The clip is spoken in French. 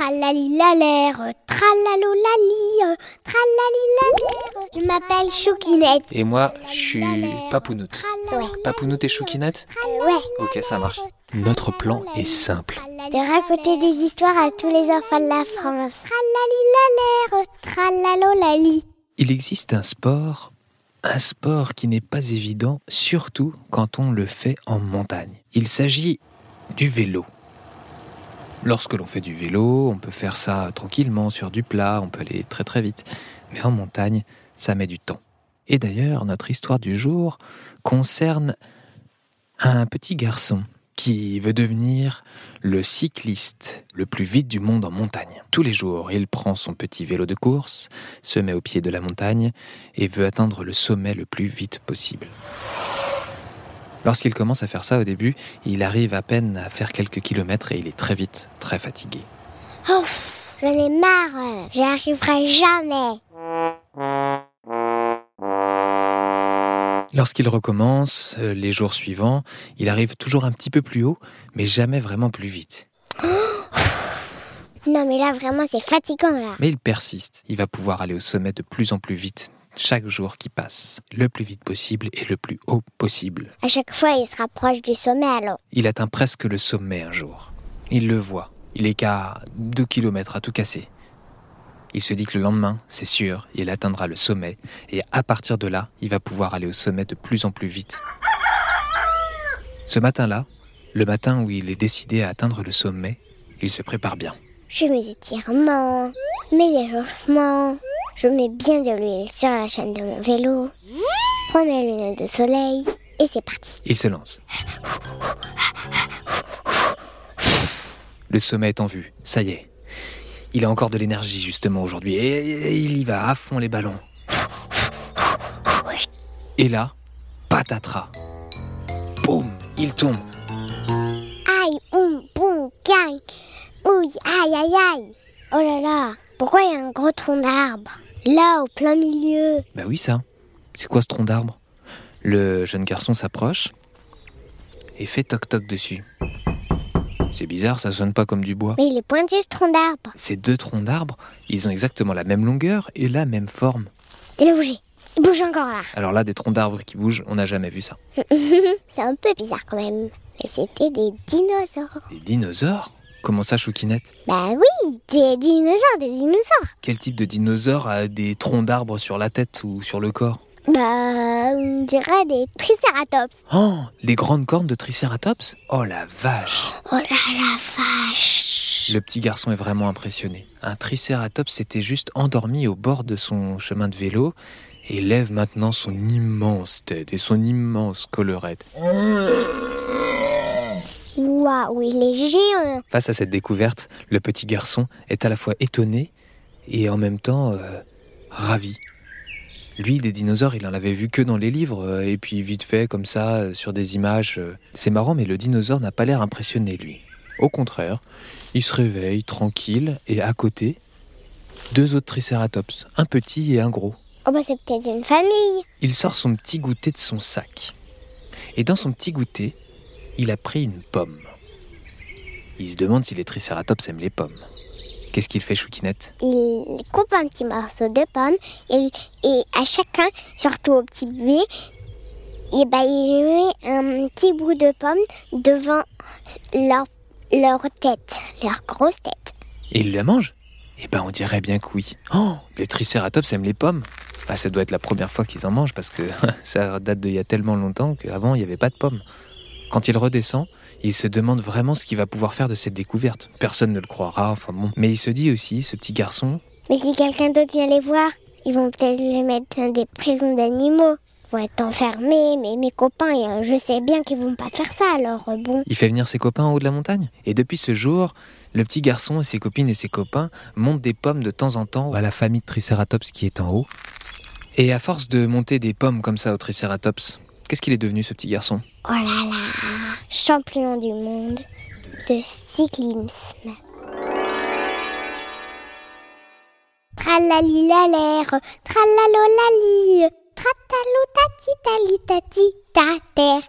Tralalilalère, tralalolali, tralalilalère. Je m'appelle Choukinette. Et moi, je suis Papounoute. Ouais. Papounoute et Choukinette Ouais. Ok, ça marche. Notre plan est simple. De raconter des histoires à tous les enfants de la France. Tralalilalère, tralalolali. Il existe un sport, un sport qui n'est pas évident, surtout quand on le fait en montagne. Il s'agit du vélo. Lorsque l'on fait du vélo, on peut faire ça tranquillement sur du plat, on peut aller très très vite. Mais en montagne, ça met du temps. Et d'ailleurs, notre histoire du jour concerne un petit garçon qui veut devenir le cycliste le plus vite du monde en montagne. Tous les jours, il prend son petit vélo de course, se met au pied de la montagne et veut atteindre le sommet le plus vite possible. Lorsqu'il commence à faire ça au début, il arrive à peine à faire quelques kilomètres et il est très vite très fatigué. Oh, j'en ai marre. J'y arriverai jamais. Lorsqu'il recommence, euh, les jours suivants, il arrive toujours un petit peu plus haut, mais jamais vraiment plus vite. Non, mais là, vraiment, c'est fatigant, là. Mais il persiste, il va pouvoir aller au sommet de plus en plus vite chaque jour qui passe, le plus vite possible et le plus haut possible. À chaque fois, il se rapproche du sommet, alors. Il atteint presque le sommet un jour. Il le voit, il est qu'à 2 km à tout casser. Il se dit que le lendemain, c'est sûr, il atteindra le sommet, et à partir de là, il va pouvoir aller au sommet de plus en plus vite. Ce matin-là, le matin où il est décidé à atteindre le sommet, il se prépare bien. Je fais mes étirements, mes échauffements. Je mets bien de l'huile sur la chaîne de mon vélo. Prends mes lunettes de soleil. Et c'est parti. Il se lance. Le sommet est en vue, ça y est. Il a encore de l'énergie justement aujourd'hui et il y va à fond les ballons. Et là, patatras. Boum, il tombe. Aïe, oum, boum, gagne. Ouille, aïe, aïe, aïe. Oh là là, pourquoi il y a un gros tronc d'arbre? Là, au plein milieu. Bah oui ça. C'est quoi ce tronc d'arbre? Le jeune garçon s'approche et fait toc-toc dessus. C'est bizarre, ça sonne pas comme du bois. Mais il est pointu ce tronc d'arbre. Ces deux troncs d'arbres, ils ont exactement la même longueur et la même forme. Il a bougé. Il bouge encore là. Alors là, des troncs d'arbres qui bougent, on n'a jamais vu ça. c'est un peu bizarre quand même. Mais c'était des dinosaures. Des dinosaures? Comment ça, Choukinette? Bah oui, des dinosaures, des dinosaures. Quel type de dinosaure a des troncs d'arbres sur la tête ou sur le corps? Bah, on dirait des tricératops. Oh, les grandes cornes de Triceratops? Oh la vache Oh là la vache. Le petit garçon est vraiment impressionné. Un Triceratops s'était juste endormi au bord de son chemin de vélo et lève maintenant son immense tête et son immense collerette. Waouh, il est géant. Face à cette découverte, le petit garçon est à la fois étonné et en même temps euh, ravi. Lui, des dinosaures, il en avait vu que dans les livres, euh, et puis vite fait, comme ça, euh, sur des images. C'est marrant, mais le dinosaure n'a pas l'air impressionné, lui. Au contraire, il se réveille tranquille, et à côté, deux autres tricératops, un petit et un gros. Oh bah c'est peut-être une famille. Il sort son petit goûter de son sac. Et dans son petit goûter, il a pris une pomme. Il se demande si les tricératops aiment les pommes. Qu'est-ce qu'il fait, Choukinette? Il coupe un petit morceau de pomme et, et à chacun, surtout au petit et bah, il met un petit bout de pomme devant leur, leur tête, leur grosse tête. Et il la mange? Eh ben, on dirait bien que oui. Oh, les tricératops aiment les pommes. Bah, ça doit être la première fois qu'ils en mangent parce que ça date d'il y a tellement longtemps qu'avant, il n'y avait pas de pommes. Quand il redescend, il se demande vraiment ce qu'il va pouvoir faire de cette découverte. Personne ne le croira, enfin bon. Mais il se dit aussi, ce petit garçon, Mais si quelqu'un d'autre vient les voir, ils vont peut-être les mettre dans des prisons d'animaux. Ils vont être enfermés, mais mes copains, euh, je sais bien qu'ils vont pas faire ça, alors euh, bon. il fait venir ses copains en haut de la montagne. Et depuis ce jour, le petit garçon et ses copines et ses copains montent des pommes de temps en temps à la famille de Triceratops qui est en haut. Et à force de monter des pommes comme ça au Triceratops, qu'est-ce qu'il est devenu ce petit garçon Oh là là, champion du monde de cyclisme. Tralalilalère, tralalolali, tratalo tati tali tati ta terre.